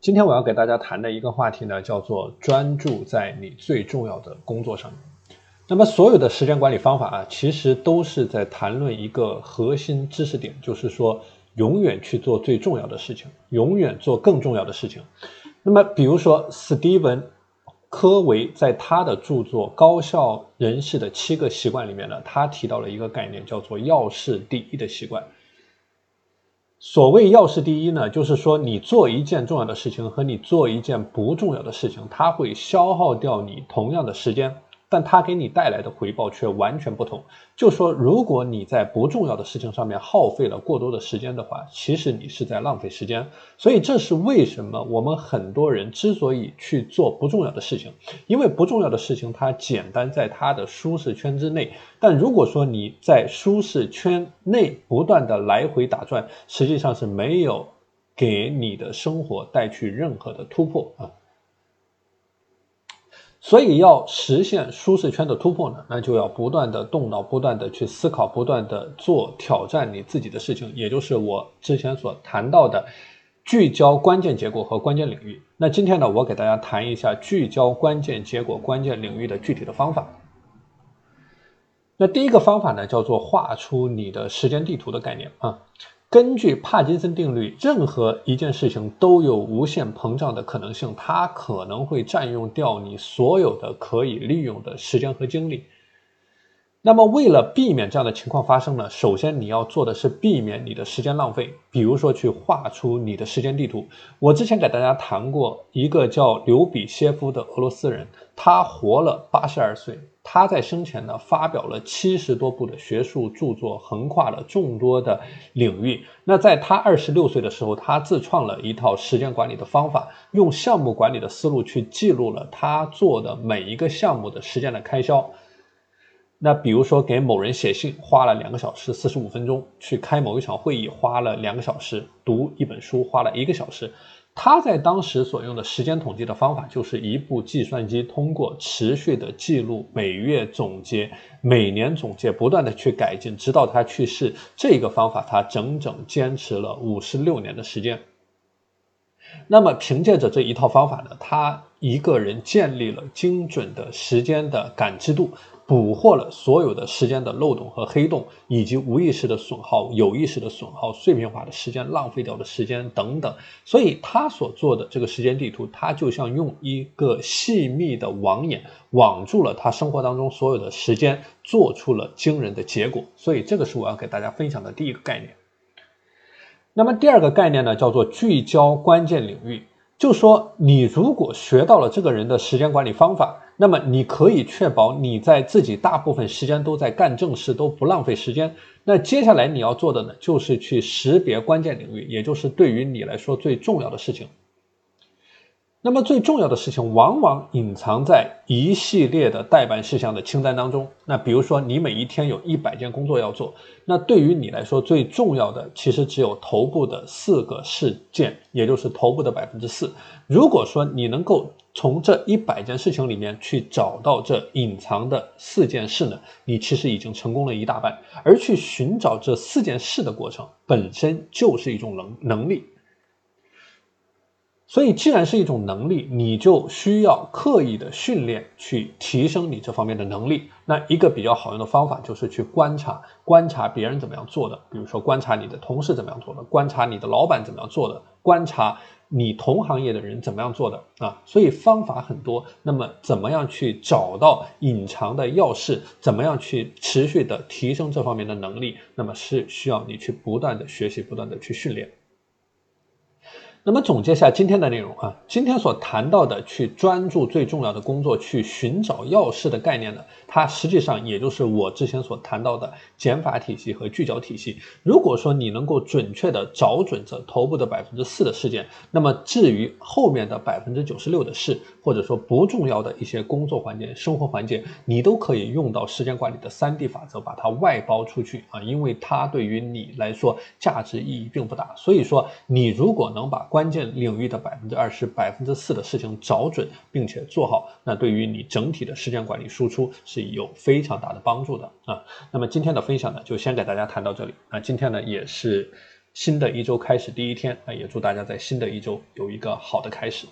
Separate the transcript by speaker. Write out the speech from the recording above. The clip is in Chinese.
Speaker 1: 今天我要给大家谈的一个话题呢，叫做专注在你最重要的工作上面。那么所有的时间管理方法啊，其实都是在谈论一个核心知识点，就是说永远去做最重要的事情，永远做更重要的事情。那么比如说史蒂文·科维在他的著作《高效人士的七个习惯》里面呢，他提到了一个概念，叫做要事第一的习惯。所谓要事第一呢，就是说你做一件重要的事情和你做一件不重要的事情，它会消耗掉你同样的时间。但它给你带来的回报却完全不同。就说如果你在不重要的事情上面耗费了过多的时间的话，其实你是在浪费时间。所以这是为什么我们很多人之所以去做不重要的事情，因为不重要的事情它简单在它的舒适圈之内。但如果说你在舒适圈内不断的来回打转，实际上是没有给你的生活带去任何的突破啊。所以要实现舒适圈的突破呢，那就要不断的动脑，不断的去思考，不断的做挑战你自己的事情，也就是我之前所谈到的聚焦关键结果和关键领域。那今天呢，我给大家谈一下聚焦关键结果、关键领域的具体的方法。那第一个方法呢，叫做画出你的时间地图的概念啊。根据帕金森定律，任何一件事情都有无限膨胀的可能性，它可能会占用掉你所有的可以利用的时间和精力。那么，为了避免这样的情况发生呢，首先你要做的是避免你的时间浪费，比如说去画出你的时间地图。我之前给大家谈过一个叫刘比歇夫的俄罗斯人，他活了八十二岁。他在生前呢发表了七十多部的学术著作，横跨了众多的领域。那在他二十六岁的时候，他自创了一套时间管理的方法，用项目管理的思路去记录了他做的每一个项目的时间的开销。那比如说给某人写信花了两个小时四十五分钟，去开某一场会议花了两个小时，读一本书花了一个小时。他在当时所用的时间统计的方法，就是一部计算机通过持续的记录，每月总结，每年总结，不断的去改进，直到他去世。这个方法他整整坚持了五十六年的时间。那么凭借着这一套方法呢，他一个人建立了精准的时间的感知度。捕获了所有的时间的漏洞和黑洞，以及无意识的损耗、有意识的损耗、碎片化的时间、浪费掉的时间等等。所以，他所做的这个时间地图，它就像用一个细密的网眼网住了他生活当中所有的时间，做出了惊人的结果。所以，这个是我要给大家分享的第一个概念。那么，第二个概念呢，叫做聚焦关键领域。就说你如果学到了这个人的时间管理方法，那么你可以确保你在自己大部分时间都在干正事，都不浪费时间。那接下来你要做的呢，就是去识别关键领域，也就是对于你来说最重要的事情。那么最重要的事情往往隐藏在一系列的待办事项的清单当中。那比如说，你每一天有一百件工作要做，那对于你来说最重要的其实只有头部的四个事件，也就是头部的百分之四。如果说你能够从这一百件事情里面去找到这隐藏的四件事呢，你其实已经成功了一大半。而去寻找这四件事的过程本身就是一种能能力。所以，既然是一种能力，你就需要刻意的训练，去提升你这方面的能力。那一个比较好用的方法，就是去观察，观察别人怎么样做的。比如说，观察你的同事怎么样做的，观察你的老板怎么样做的，观察你同行业的人怎么样做的啊。所以方法很多。那么，怎么样去找到隐藏的钥匙？怎么样去持续的提升这方面的能力？那么是需要你去不断的学习，不断的去训练。那么总结一下今天的内容啊，今天所谈到的去专注最重要的工作，去寻找要事的概念呢，它实际上也就是我之前所谈到的减法体系和聚焦体系。如果说你能够准确的找准这头部的百分之四的事件，那么至于后面的百分之九十六的事，或者说不重要的一些工作环节、生活环节，你都可以用到时间管理的三 D 法则，把它外包出去啊，因为它对于你来说价值意义并不大。所以说，你如果能把关键领域的百分之二十、百分之四的事情找准，并且做好，那对于你整体的时间管理输出是有非常大的帮助的啊。那么今天的分享呢，就先给大家谈到这里。那今天呢，也是新的一周开始第一天那，也祝大家在新的一周有一个好的开始。